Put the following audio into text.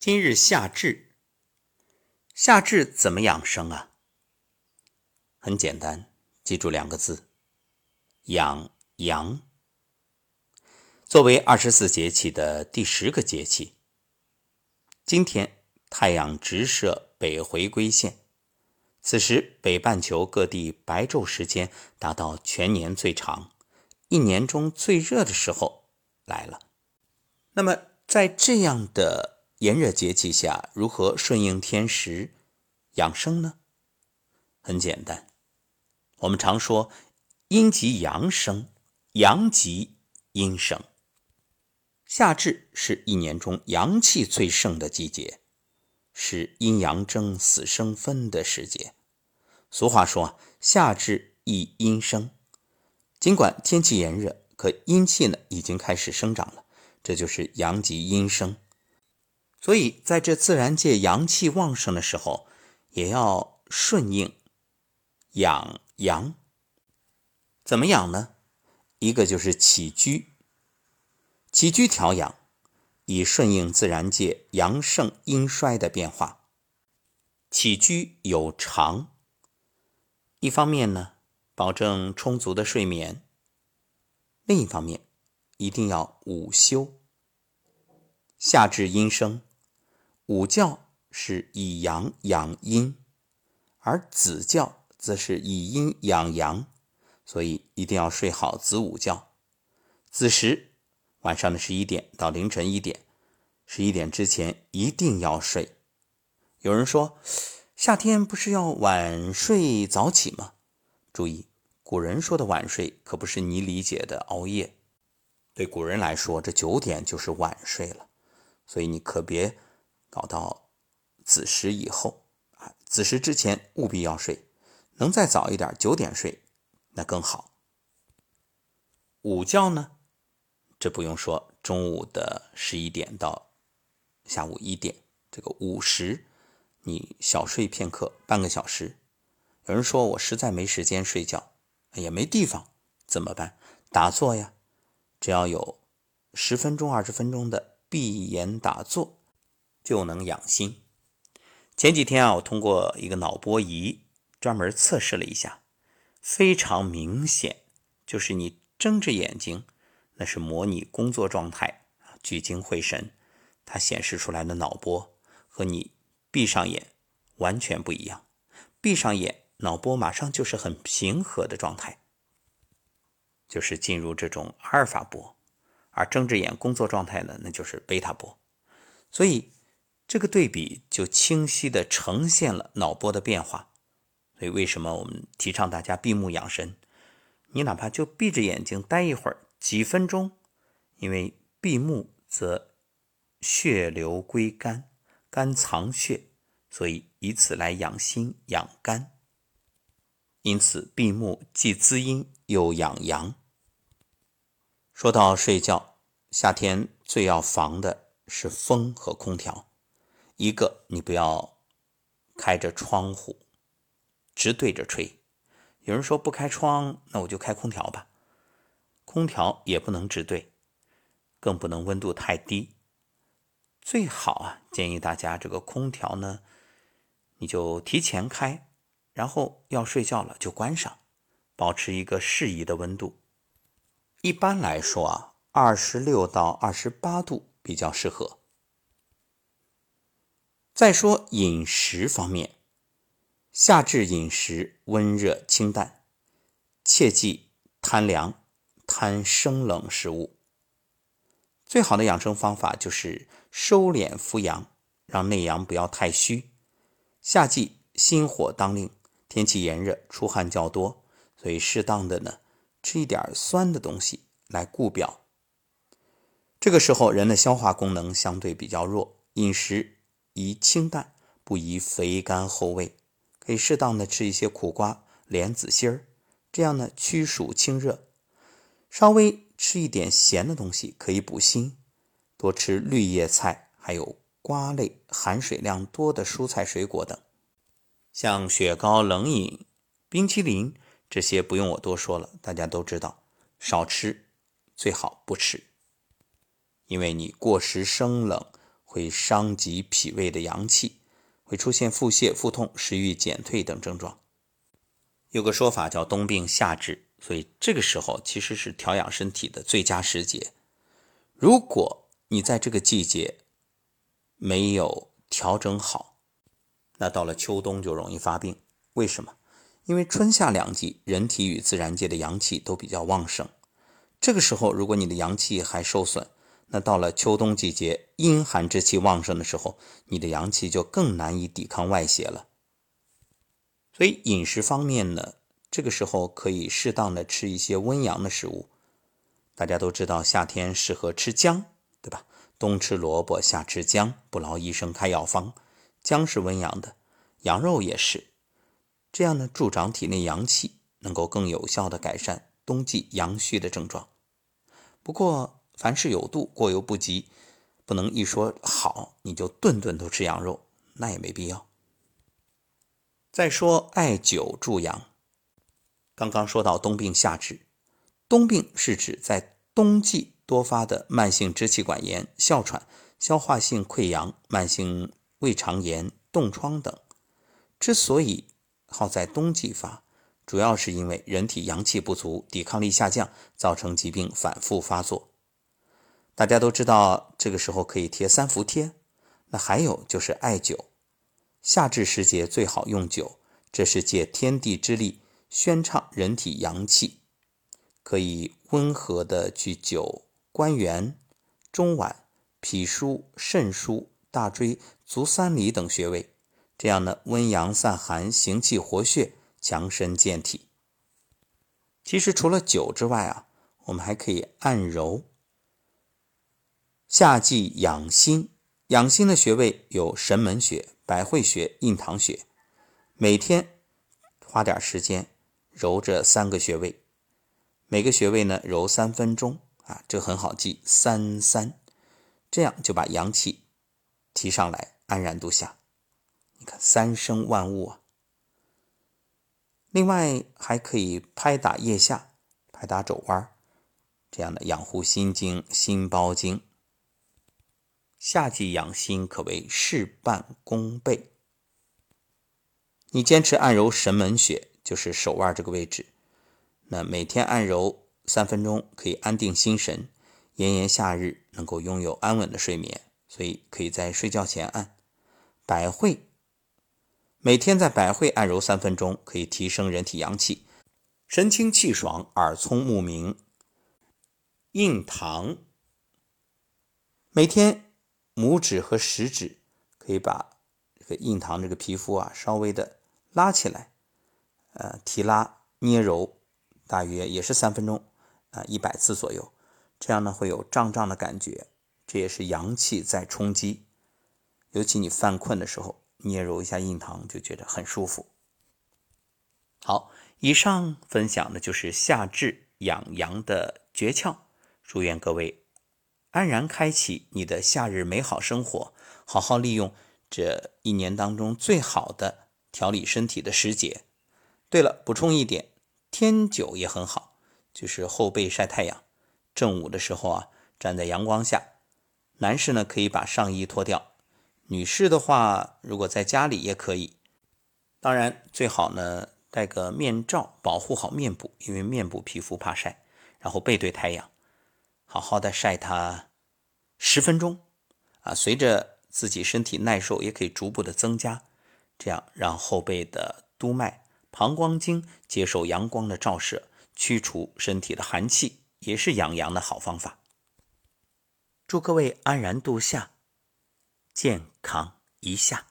今日夏至，夏至怎么养生啊？很简单，记住两个字：养阳。作为二十四节气的第十个节气，今天太阳直射北回归线，此时北半球各地白昼时间达到全年最长、一年中最热的时候来了。那么，在这样的炎热节气下，如何顺应天时养生呢？很简单，我们常说“阴极阳生，阳极阴生”。夏至是一年中阳气最盛的季节，是阴阳争、死生分的时节。俗话说：“夏至易阴生。”尽管天气炎热，可阴气呢已经开始生长了，这就是阳极阴生。所以，在这自然界阳气旺盛的时候，也要顺应养阳。怎么养呢？一个就是起居，起居调养，以顺应自然界阳盛阴衰的变化。起居有常，一方面呢，保证充足的睡眠；另一方面，一定要午休。夏至阴生。午觉是以阳养阴，而子觉则是以阴养阳，所以一定要睡好子午觉。子时晚上的十一点到凌晨一点，十一点之前一定要睡。有人说，夏天不是要晚睡早起吗？注意，古人说的晚睡可不是你理解的熬夜。对古人来说，这九点就是晚睡了，所以你可别。搞到子时以后啊，子时之前务必要睡，能再早一点，九点睡那更好。午觉呢，这不用说，中午的十一点到下午一点，这个午时你小睡片刻，半个小时。有人说我实在没时间睡觉，也没地方，怎么办？打坐呀，只要有十分钟、二十分钟的闭眼打坐。就能养心。前几天啊，我通过一个脑波仪专门测试了一下，非常明显，就是你睁着眼睛，那是模拟工作状态啊，聚精会神，它显示出来的脑波和你闭上眼完全不一样。闭上眼，脑波马上就是很平和的状态，就是进入这种阿尔法波；而睁着眼工作状态呢，那就是贝塔波。所以。这个对比就清晰地呈现了脑波的变化，所以为什么我们提倡大家闭目养神？你哪怕就闭着眼睛待一会儿，几分钟，因为闭目则血流归肝，肝藏血，所以以此来养心养肝。因此闭目既滋阴又养阳。说到睡觉，夏天最要防的是风和空调。一个，你不要开着窗户直对着吹。有人说不开窗，那我就开空调吧。空调也不能直对，更不能温度太低。最好啊，建议大家这个空调呢，你就提前开，然后要睡觉了就关上，保持一个适宜的温度。一般来说啊，二十六到二十八度比较适合。再说饮食方面，夏至饮食温热清淡，切忌贪凉、贪生冷食物。最好的养生方法就是收敛扶阳，让内阳不要太虚。夏季心火当令，天气炎热，出汗较多，所以适当的呢吃一点酸的东西来固表。这个时候人的消化功能相对比较弱，饮食。宜清淡，不宜肥甘厚味，可以适当的吃一些苦瓜、莲子心儿，这样呢驱暑清热。稍微吃一点咸的东西可以补心，多吃绿叶菜，还有瓜类含水量多的蔬菜水果等。像雪糕、冷饮、冰淇淋这些不用我多说了，大家都知道，少吃，最好不吃，因为你过食生冷。会伤及脾胃的阳气，会出现腹泻、腹痛、食欲减退等症状。有个说法叫冬病夏治，所以这个时候其实是调养身体的最佳时节。如果你在这个季节没有调整好，那到了秋冬就容易发病。为什么？因为春夏两季人体与自然界的阳气都比较旺盛，这个时候如果你的阳气还受损，那到了秋冬季节阴寒之气旺盛的时候，你的阳气就更难以抵抗外邪了。所以饮食方面呢，这个时候可以适当的吃一些温阳的食物。大家都知道夏天适合吃姜，对吧？冬吃萝卜，夏吃姜，不劳医生开药方。姜是温阳的，羊肉也是。这样呢，助长体内阳气，能够更有效的改善冬季阳虚的症状。不过凡事有度，过犹不及，不能一说好你就顿顿都吃羊肉，那也没必要。再说艾灸助阳，刚刚说到冬病夏治，冬病是指在冬季多发的慢性支气管炎、哮喘、消化性溃疡、慢性胃肠炎、冻疮等。之所以好在冬季发，主要是因为人体阳气不足，抵抗力下降，造成疾病反复发作。大家都知道，这个时候可以贴三伏贴，那还有就是艾灸。夏至时节最好用灸，这是借天地之力宣畅人体阳气，可以温和的去灸关元、中脘、脾腧、肾腧、大椎、足三里等穴位，这样呢温阳散寒、行气活血、强身健体。其实除了灸之外啊，我们还可以按揉。夏季养心，养心的穴位有神门穴。百会穴、印堂穴，每天花点时间揉这三个穴位，每个穴位呢揉三分钟啊，这很好记，三三，这样就把阳气提上来，安然度夏。你看三生万物啊。另外还可以拍打腋下，拍打肘弯，这样的养护心经、心包经。夏季养心可谓事半功倍。你坚持按揉神门穴，就是手腕这个位置，那每天按揉三分钟，可以安定心神。炎炎夏日能够拥有安稳的睡眠，所以可以在睡觉前按。百会，每天在百会按揉三分钟，可以提升人体阳气，神清气爽，耳聪目明。印堂，每天。拇指和食指可以把这个印堂这个皮肤啊稍微的拉起来，呃，提拉捏揉，大约也是三分钟，啊，一百次左右，这样呢会有胀胀的感觉，这也是阳气在冲击。尤其你犯困的时候，捏揉一下印堂就觉得很舒服。好，以上分享的就是夏至养阳的诀窍，祝愿各位。安然开启你的夏日美好生活，好好利用这一年当中最好的调理身体的时节。对了，补充一点，天灸也很好，就是后背晒太阳。正午的时候啊，站在阳光下，男士呢可以把上衣脱掉，女士的话，如果在家里也可以。当然，最好呢戴个面罩，保护好面部，因为面部皮肤怕晒，然后背对太阳。好好的晒它十分钟，啊，随着自己身体耐受，也可以逐步的增加，这样让后背的督脉、膀胱经接受阳光的照射，驱除身体的寒气，也是养阳的好方法。祝各位安然度夏，健康一夏。